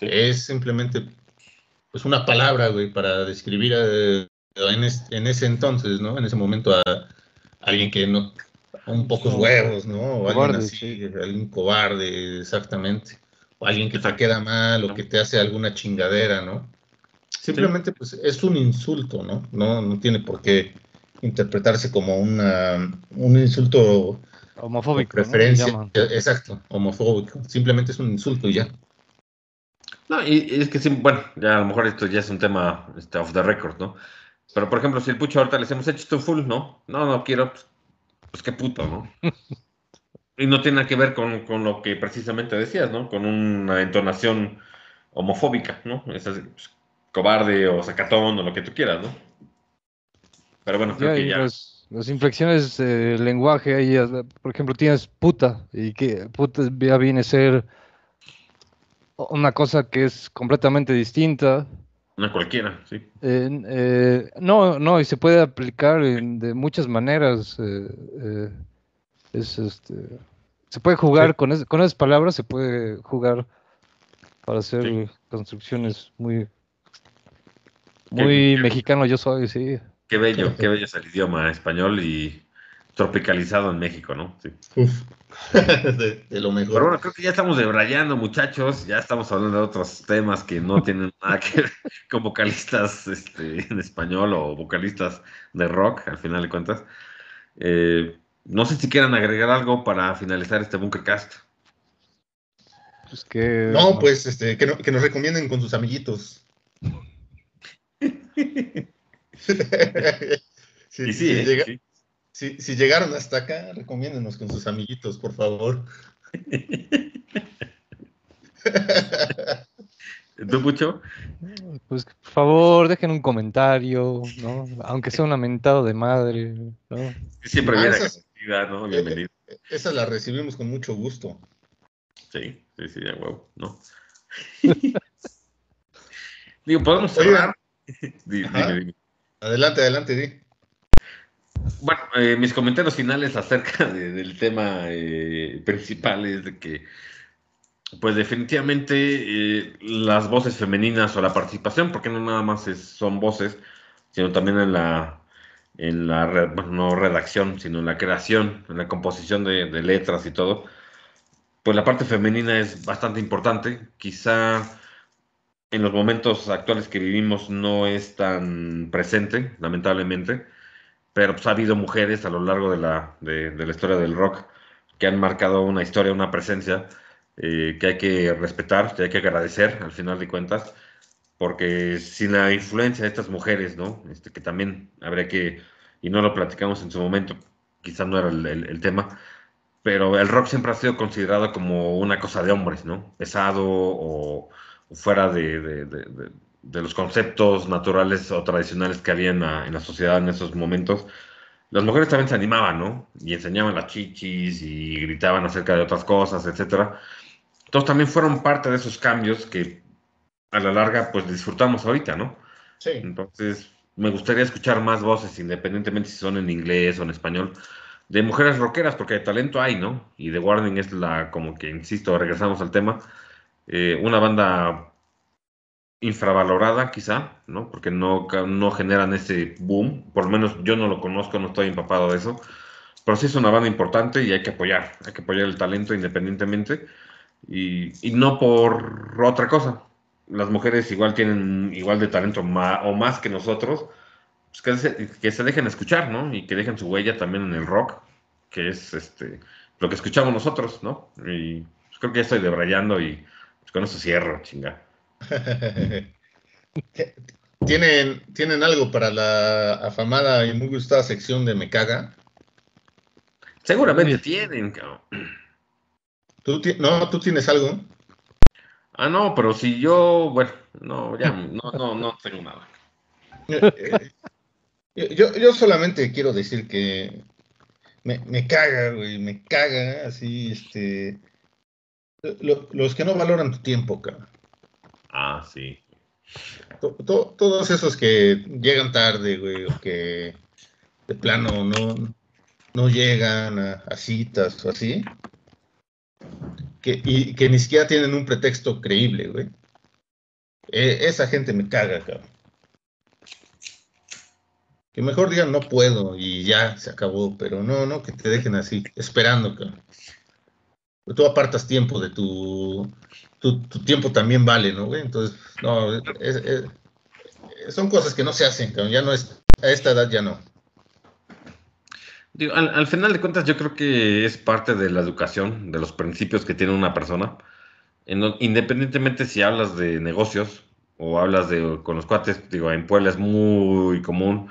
Es simplemente pues una palabra, güey, para describir eh, en, ese entonces, ¿no? En ese momento a, alguien que no, un pocos huevos, ¿no? O alguien así, alguien cobarde, exactamente. O alguien que te queda mal o que te hace alguna chingadera, ¿no? Simplemente, pues, es un insulto, ¿no? No, no tiene por qué interpretarse como una, un insulto homofóbico. Preferencia, exacto, homofóbico. Simplemente es un insulto y ya. No, y, es que sí, bueno, ya a lo mejor esto ya es un tema este, off the record, ¿no? Pero por ejemplo, si el pucho ahorita le hemos hecho esto full, ¿no? No, no quiero, pues, pues qué puto, ¿no? y no tiene nada que ver con, con, lo que precisamente decías, ¿no? Con una entonación homofóbica, ¿no? Es así, pues, cobarde o sacatón o lo que tú quieras, ¿no? Pero bueno, creo que ya. las inflexiones lenguaje ahí, por ejemplo, tienes puta, y que puta ya viene a ser una cosa que es completamente distinta. Una cualquiera, sí. Eh, no, no, y se puede aplicar de muchas maneras. Es, este, se puede jugar con, con esas palabras, se puede jugar para hacer construcciones muy, muy mexicano yo soy, sí. Qué bello, qué bello es el idioma español y tropicalizado en México, ¿no? Sí. de, lo mejor. Pero bueno, creo que ya estamos debrayando, muchachos. Ya estamos hablando de otros temas que no tienen nada que ver con vocalistas este, en español o vocalistas de rock, al final de cuentas. Eh, no sé si quieran agregar algo para finalizar este Bunkercast. Pues que... No, pues este, que, nos recomienden con sus amiguitos. sí, sí, ¿eh? sí. Si, si llegaron hasta acá, recomiéndenos con sus amiguitos, por favor. ¿Tú, mucho? Pues por favor, dejen un comentario, ¿no? Aunque sea un lamentado de madre, ¿no? Siempre viene ah, ¿no? Eh, eh, esa la recibimos con mucho gusto. Sí, sí, sí, de huevo, ¿no? Digo, podemos cerrar. Adelante, adelante, di. Bueno, eh, mis comentarios finales acerca del tema eh, principal es de que, pues definitivamente eh, las voces femeninas o la participación, porque no nada más son voces, sino también en la, en la bueno, no redacción, sino en la creación, en la composición de, letras y todo, pues la parte femenina es bastante importante. Quizá en los momentos actuales que vivimos no es tan presente, lamentablemente pero pues ha habido mujeres a lo largo de la, de, la historia del rock que han marcado una historia, una presencia eh, que hay que respetar, que hay que agradecer al final de cuentas, porque sin la influencia de estas mujeres, ¿no? Este, que también habría que, y no lo platicamos en su momento, quizás no era el, tema, pero el rock siempre ha sido considerado como una cosa de hombres, ¿no? Pesado o, fuera de, de, los conceptos naturales o tradicionales que había en la, sociedad en esos momentos. Las mujeres también se animaban, ¿no? Y enseñaban las chichis y gritaban acerca de otras cosas, etcétera. Entonces también fueron parte de esos cambios que a la larga pues disfrutamos ahorita, ¿no? Sí. Entonces me gustaría escuchar más voces, independientemente si son en inglés o en español, de mujeres rockeras, porque de talento hay, ¿no? Y The Warning es la, como que, insisto, regresamos al tema, eh, una banda infravalorada quizá, ¿no? Porque no, no generan ese boom, por lo menos yo no lo conozco, no estoy empapado de eso, pero sí es una banda importante y hay que apoyar, hay que apoyar el talento independientemente y, no por otra cosa. Las mujeres igual tienen igual de talento o más que nosotros, pues que, se, que se dejen escuchar, ¿no? Y que dejen su huella también en el rock, que es este lo que escuchamos nosotros, ¿no? Y pues, creo que ya estoy debrayando y pues, con eso cierro, chinga. ¿Tienen, ¿Tienen algo para la afamada y muy gustada sección de Me Caga? Seguramente tienen, ¿Tú no, ¿tú tienes algo? Ah, no, pero si yo, bueno, no, ya, no, no, no tengo nada. Eh, eh, yo, yo solamente quiero decir que me, me caga, güey, me caga, así, este, los que no valoran tu tiempo, cabrón. Ah, sí. todos esos que llegan tarde, güey, o que de plano no, no llegan a, citas o así, que, y que ni siquiera tienen un pretexto creíble, güey. E, esa gente me caga, cabrón. Que mejor digan no puedo y ya se acabó, pero no, no, que te dejen así, esperando, cabrón. Tú apartas tiempo de tu tu, tiempo también vale, ¿no, güey? Entonces, no, son cosas que no se hacen, ya no es, a esta edad ya no. Al, final de cuentas, yo creo que es parte de la educación, de los principios que tiene una persona. independientemente si hablas de negocios o hablas de con los cuates, digo, en Puebla es muy común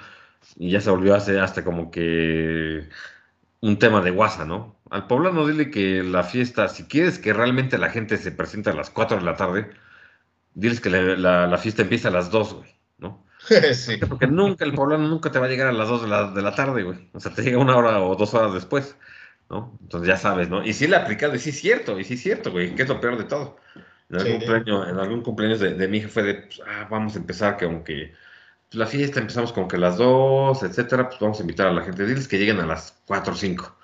y ya se volvió hace hasta como que un tema de guasa, ¿no? Al poblano dile que la fiesta, si quieres que realmente la gente se presente a las 4 de la tarde, diles que la, fiesta empieza a las 2, güey. sí. Porque nunca, el poblano nunca te va a llegar a las 2 de la, de la tarde, güey. O sea, te llega una hora o dos horas después, ¿no? Entonces ya sabes, ¿no? Y sí le ha aplicado, y sí es cierto, y sí es cierto, güey, que es lo peor de todo. En algún, cumpleaños, en algún cumpleaños de, de mi hija fue de, pues, ah, vamos a empezar que aunque la fiesta empezamos como que a las 2, etcétera, pues vamos a invitar a la gente, diles que lleguen a las 4 o 5,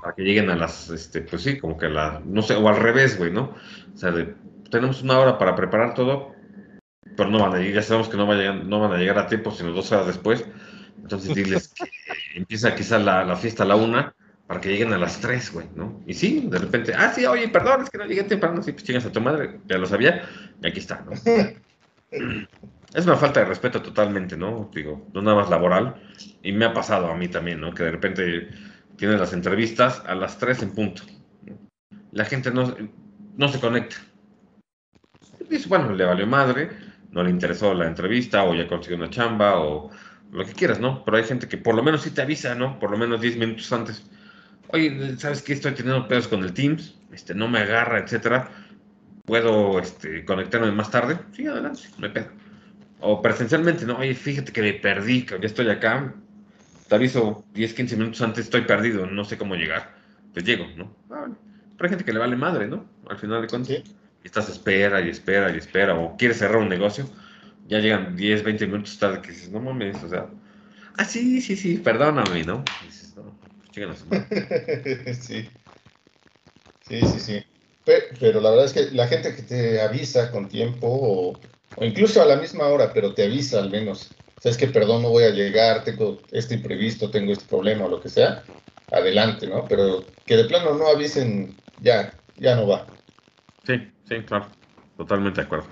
para que lleguen a las, este, pues sí, como que a la, no sé, o al revés, güey, ¿no? O sea, tenemos una hora para preparar todo, pero no van a llegar, ya sabemos que no, va a llegar, no van a llegar a tiempo, sino dos horas después, entonces diles que empieza quizá la, la fiesta a la 1, para que lleguen a las 3, güey, ¿no? Y sí, de repente, ah, sí, oye, perdón, es que no llegué temprano, sí, pues chingas a tu madre, ya lo sabía, y aquí está, ¿no? Es una falta de respeto totalmente, ¿no? Digo, no nada más laboral. Y me ha pasado a mí también, ¿no? Que de repente tienes las entrevistas a las 3 en punto. La gente no, no se conecta. Dice, bueno, le valió madre, no le interesó la entrevista, o ya consiguió una chamba, o lo que quieras, ¿no? Pero hay gente que por lo menos sí te avisa, ¿no? Por lo menos 10 minutos antes. Oye, ¿sabes qué? Estoy teniendo pedos con el Teams, este, no me agarra, etcétera. ¿Puedo este, conectarme más tarde? Sí, adelante, me pedo o presencialmente, ¿no? Oye, fíjate que me perdí, que ya estoy acá, te aviso 10, 15 minutos antes, estoy perdido, no sé cómo llegar. Pues llego, ¿no? Ah, Pero hay gente que le vale madre, ¿no? Al final de cuentas. Estás espera y espera y espera, o quieres cerrar un negocio, ya llegan 10, 20 minutos tarde que dices, no mames, o sea, ah, sí, sí, sí, perdóname, ¿no? Y dices, no, pues sí. Sí, sí, sí. Pero, pero, la verdad es que la gente que te avisa con tiempo o o incluso a la misma hora, pero te avisa al menos. Sabes que, perdón, no voy a llegar, tengo este imprevisto, tengo este problema o lo que sea, adelante, ¿no? Pero que de plano no avisen, ya, ya no va. Sí, sí, claro, totalmente de acuerdo.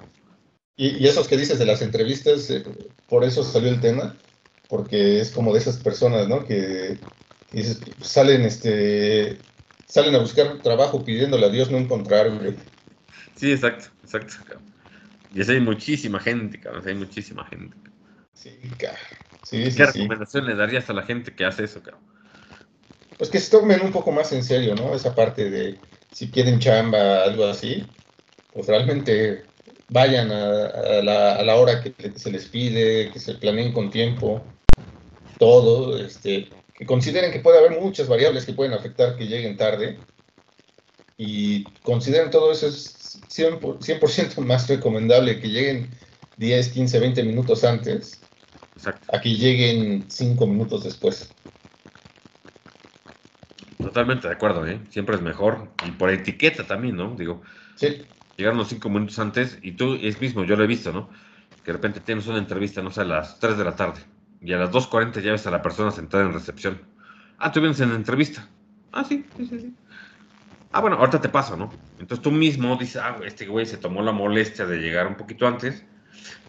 Y, esos que dices de las entrevistas, eh, por eso salió el tema, porque es como de esas personas, ¿no? Que, dices, salen, este, salen a buscar trabajo pidiéndole a Dios no encontrar, güey. Sí, exacto, exacto. Y así hay muchísima gente, cabrón, hay muchísima gente. Sí, cabrón. Sí, sí, ¿Qué recomendación le darías a la gente que hace eso, cabrón? Pues que se tomen un poco más en serio, ¿no? Esa parte de si quieren chamba, algo así, pues realmente vayan a, la, a la, hora que se les pide, que se planeen con tiempo, todo, este, que consideren que puede haber muchas variables que pueden afectar que lleguen tarde y consideren todo eso es 100%, más recomendable que lleguen 10, 15, 20 minutos antes a que lleguen 5 minutos después. Totalmente de acuerdo, ¿eh? Siempre es mejor. Y por etiqueta también, ¿no? Digo, sí. Llegar unos 5 minutos antes y tú es mismo, yo lo he visto, ¿no? Que de repente tienes una entrevista, no sé, a las 3 de la tarde y a las 2.40 ya ves a la persona sentada en recepción. Ah, tú vienes en la entrevista. Ah, sí, sí, sí, sí. Ah, bueno, ahorita te paso, ¿no? Entonces tú mismo dices, ah, este güey se tomó la molestia de llegar un poquito antes.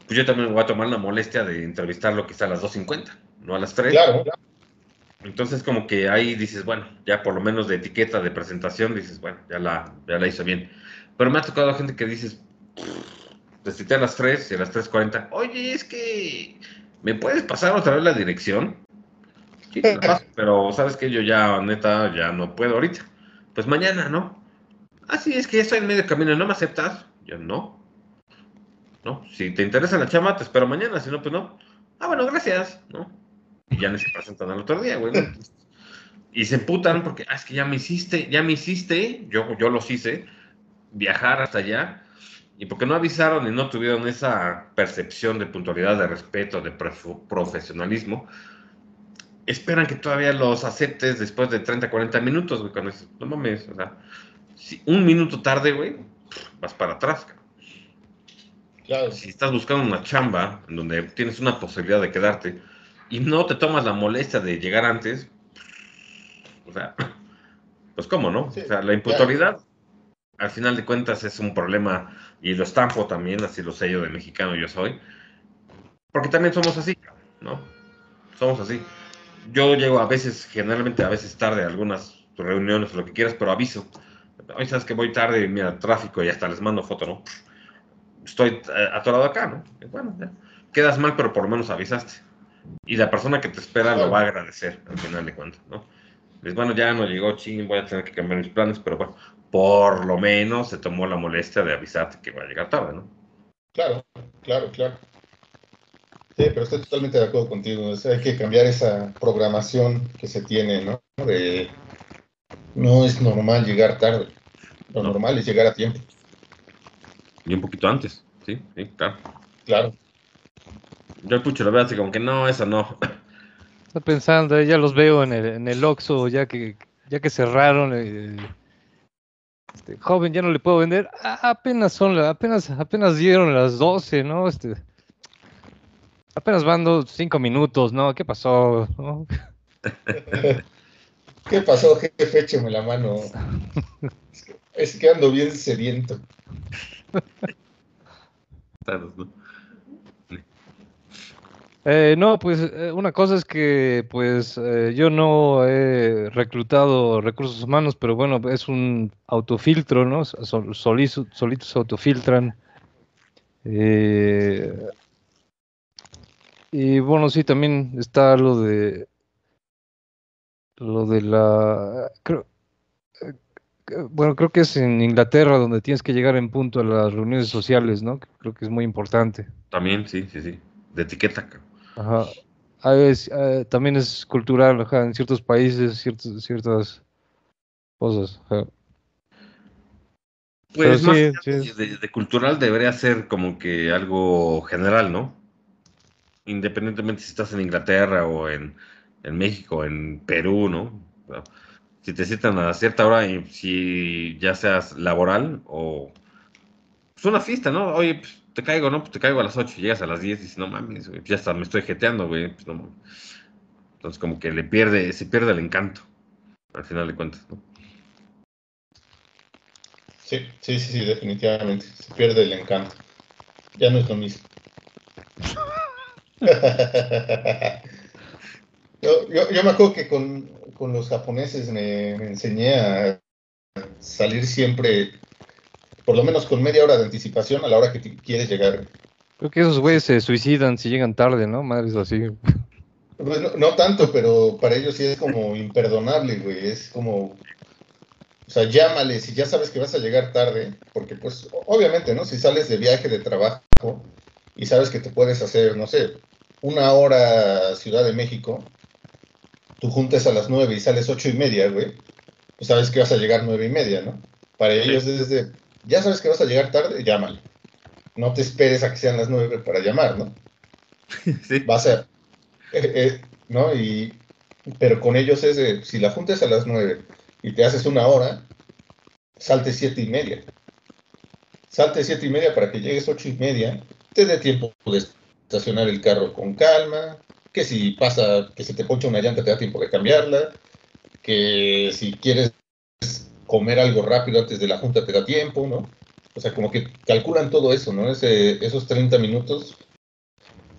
Pues yo también me voy a tomar la molestia de entrevistarlo quizá a las 2.50, no a las 3. Claro, claro. Entonces, como que ahí dices, bueno, ya por lo menos de etiqueta, de presentación, dices, bueno, ya la, ya la hizo bien. Pero me ha tocado gente que dices, te cité a las 3 y a las 3.40, oye, es que, ¿me puedes pasar otra vez la dirección? Sí, pero sabes que yo ya, neta, ya no puedo ahorita. Pues mañana, ¿no? Ah, sí, es que ya estoy en medio camino, ¿no me aceptas? Yo no. No, si te interesa la chama, te espero mañana, si no, pues no. Ah, bueno, gracias, ¿no? y ya no se presentan al otro día, güey. Y se emputan porque, ah, es que ya me hiciste, ya me hiciste, yo, yo los hice, viajar hasta allá, y porque no avisaron y no tuvieron esa percepción de puntualidad, de respeto, de profesionalismo, esperan que todavía los aceptes después de 30, 40 minutos, güey, cuando no mames, o sea, si un minuto tarde, güey, vas para atrás, Claro. Si estás buscando una chamba en donde tienes una posibilidad de quedarte, y no te tomas la molestia de llegar antes, o sea, pues cómo, ¿no? o sea, la impuntualidad, al final de cuentas, es un problema, y lo estampo también, así lo yo de mexicano yo soy, porque también somos así, ¿no? Somos así. Yo llego a veces, generalmente a veces tarde a algunas reuniones o lo que quieras, pero aviso. Hoy sabes que voy tarde, mira, tráfico y hasta les mando foto, ¿no? Estoy eh, atorado acá, ¿no? Bueno, ya. quedas mal, pero por lo menos avisaste. Y la persona que te espera lo va a agradecer al final de cuentas, ¿no? Es bueno, ya no llegó, ching, voy a tener que cambiar mis planes, pero bueno, por lo menos se tomó la molestia de avisarte que va a llegar tarde, ¿no? Claro, claro, claro. Sí, pero estoy totalmente de acuerdo contigo. hay que cambiar esa programación que se tiene, ¿no? De no es normal llegar tarde. Lo normal es llegar a tiempo. Y un poquito antes, sí, sí, claro. Claro. Yo el pucho lo veo así como que no, eso no. Está pensando, ya los veo en el, en el Oxxo, ya que, ya que cerraron. Eh, este, joven, ya no le puedo vender. Ah, apenas son, apenas, apenas dieron las 12, ¿no? Este, apenas van dos, cinco minutos, ¿no? ¿Qué pasó? ¿Qué pasó, jefe? Écheme la mano. Es que ando bien sediento. Eh, no, pues eh, una cosa es que pues eh, yo no he reclutado recursos humanos, pero bueno, es un autofiltro, ¿no? solitos, se autofiltran. y bueno, sí, también está lo de lo de la bueno, creo que es en Inglaterra donde tienes que llegar en punto a las reuniones sociales, ¿no? Creo que es muy importante. También, sí, sí, sí. De etiqueta. Ajá. Eh, también es cultural, ajá, en ciertos países, ciertas, ciertas cosas. Pues más De, cultural debería ser como que algo general, ¿no? Independientemente si estás en Inglaterra o en, en México, en Perú, ¿no? Si te citan a cierta hora, y si ya seas laboral o es pues, una fiesta, ¿no? Oye, pues, te caigo, ¿no? Pues te caigo a las 8 y llegas a las 10 y dices, no mames, güey, ya está, me estoy jeteando, güey. Pues Entonces como que le pierde, se pierde el encanto, al final de cuentas, ¿no? Sí, sí, sí, definitivamente. Se pierde el encanto. Ya no es lo mismo. Yo, yo, yo me acuerdo que con, con los japoneses me enseñé a salir siempre, por lo menos con media hora de anticipación a la hora que quieres llegar. Creo que esos güeyes se suicidan si llegan tarde, ¿no? Madres así. Pues no, no tanto, pero para ellos sí es como imperdonable, güey. Es como, o sea, llámale si ya sabes que vas a llegar tarde, porque pues obviamente, ¿no? Si sales de viaje de trabajo y sabes que te puedes hacer, no sé, una hora a Ciudad de México, tú juntes a las nueve y sales ocho y media, güey, pues sabes que vas a llegar nueve y media, ¿no? Para ellos desde, ya sabes que vas a llegar tarde, llámale. No te esperes a que sean las nueve para llamar, ¿no? Sí. Vas a, eh, eh, ¿no? Y, pero con ellos es de, si la juntas a las nueve y te haces una hora, salte siete y media. Salte siete y media para que llegues ocho y media, te dé tiempo de estacionar el carro con calma, que si pasa, que se te poncha una llanta, te da tiempo de cambiarla, que si quieres comer algo rápido antes de la junta, te da tiempo, ¿no? O sea, como que calculan todo eso, ¿no? Ese, esos 30 minutos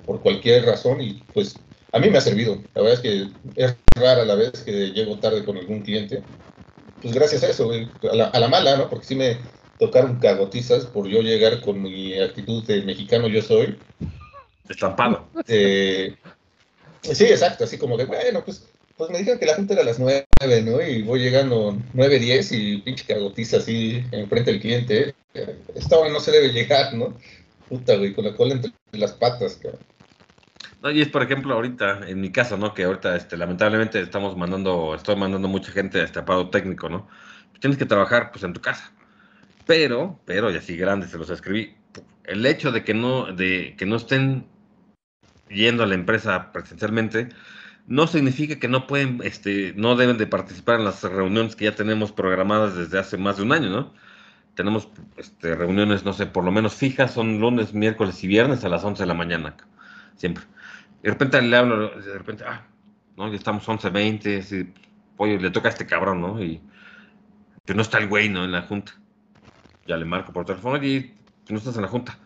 por cualquier razón y pues a mí me ha servido. La verdad es que es rara la vez que llego tarde con algún cliente. Pues gracias a eso, güey, a la, a la mala, ¿no? Porque sí me tocaron cagotizas por yo llegar con mi actitud de mexicano yo soy. Estampado. Eh, sí, exacto, así como de, bueno, pues, pues me dijeron que la junta era a las nueve, ¿no? Y voy llegando nueve, diez y pinche cagotiza así enfrente del cliente. Eh, Esta hora no se debe llegar, ¿no? Puta, güey, con la cola entre las patas, cabrón. No, y es por ejemplo ahorita, en mi caso, ¿no? Que ahorita, este, lamentablemente estamos mandando, estoy mandando mucha gente a este paro técnico, ¿no? Tienes que trabajar, pues, en tu casa. Pero, pero, y así grande se los escribí, el hecho de que no, de que no estén yendo a la empresa presencialmente, no significa que no pueden, este, no deben de participar en las reuniones que ya tenemos programadas desde hace más de un año, ¿no? Tenemos este, reuniones, no sé, por lo menos fijas, son lunes, miércoles y viernes a las 11 de la mañana, siempre. Y de repente le hablo, de repente, ah, no, ya estamos 11.20, así, oye, le toca a este cabrón, ¿no? Y que no está el güey, ¿no? En la junta. Ya le marco por teléfono, oye, no estás en la junta.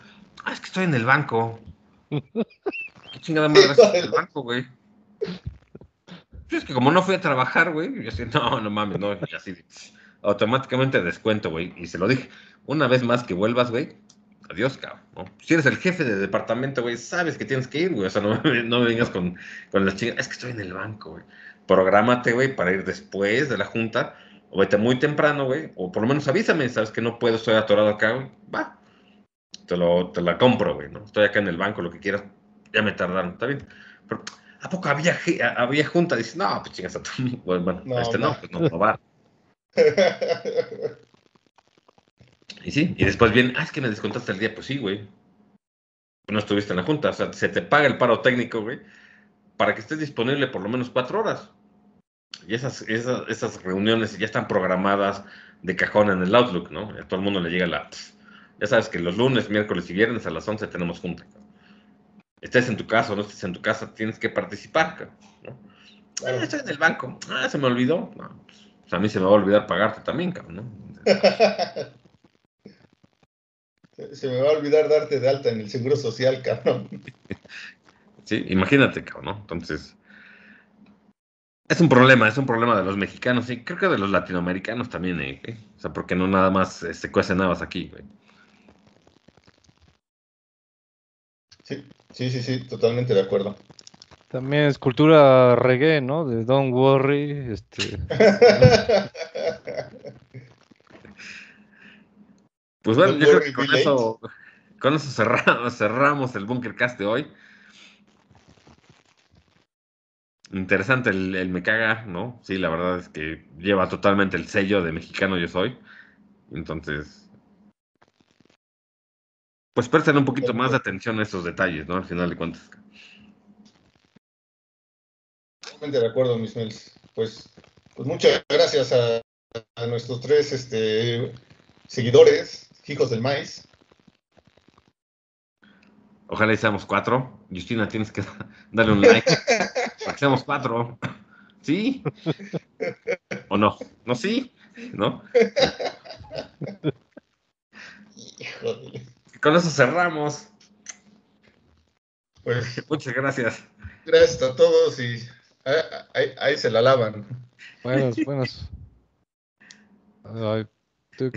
Ah, es que estoy en el banco. ¿Qué chingada madre en el banco, güey? Es que como no fui a trabajar, güey, yo así, no, no mames, no, y así, automáticamente descuento, güey, y se lo dije, una vez más que vuelvas, güey, adiós, cabrón. Si eres el jefe de departamento, güey, sabes que tienes que ir, güey, o sea, no, no vengas con, con las chingas, es que estoy en el banco, güey, prográmate, güey, para ir después de la junta, o vete muy temprano, güey, o por lo menos avísame, sabes que no puedo, estoy atorado acá, güey, va, te, lo, te la compro, güey, ¿no? Estoy acá en el banco, lo que quieras, ya me tardaron, está bien, pero ¿A poco había, había junta? Dice, no, pues chingas a tu. Bueno, bueno No, este no. no, pues no, no va. Y sí, y después viene, ah, es que me descontaste el día. Pues sí, güey. No estuviste en la junta. O sea, se te paga el paro técnico, güey, para que estés disponible por lo menos cuatro horas. Y esas, esas, esas reuniones ya están programadas de cajón en el Outlook, ¿no? A todo el mundo le llega la. Ya sabes que los lunes, miércoles y viernes a las 11 tenemos junta. Estés en tu casa o no estés en tu casa, tienes que participar, cabrón, ¿no? Ah, estoy en el banco. Ah, se me olvidó. No, pues, pues, a mí se me va a olvidar pagarte también, cabrón, ¿no? Se me va a olvidar darte de alta en el seguro social, cabrón. Sí, imagínate, cabrón, ¿no? Entonces, es un problema, es un problema de los mexicanos y creo que de los latinoamericanos también, ¿eh? güey? O sea, porque no nada más eh, se cuecen habas aquí, güey. Sí, sí, sí, sí, totalmente de acuerdo. También es cultura reggae, ¿no? De Don't Worry, este... Pues bueno, Don't yo creo que con eso, con eso cerramos, cerramos el Bunkercast de hoy. Interesante el, el me caga, ¿no? Sí, la verdad es que lleva totalmente el sello de mexicano yo soy. Entonces, pues presten un poquito más de atención a esos detalles, ¿no? Al final de cuentas. Totalmente de acuerdo, mis Mels. Pues, pues muchas gracias a, a nuestros tres este, seguidores, hijos del maíz. Ojalá y seamos cuatro. Justina, tienes que darle un like para que seamos cuatro. ¿Sí? ¿O no? ¿No sí? ¿No? Híjole. Con eso cerramos. Pues Muchas gracias. gracias a todos y ahí, ahí se la lavan. Buenos, buenos. Ay, tú-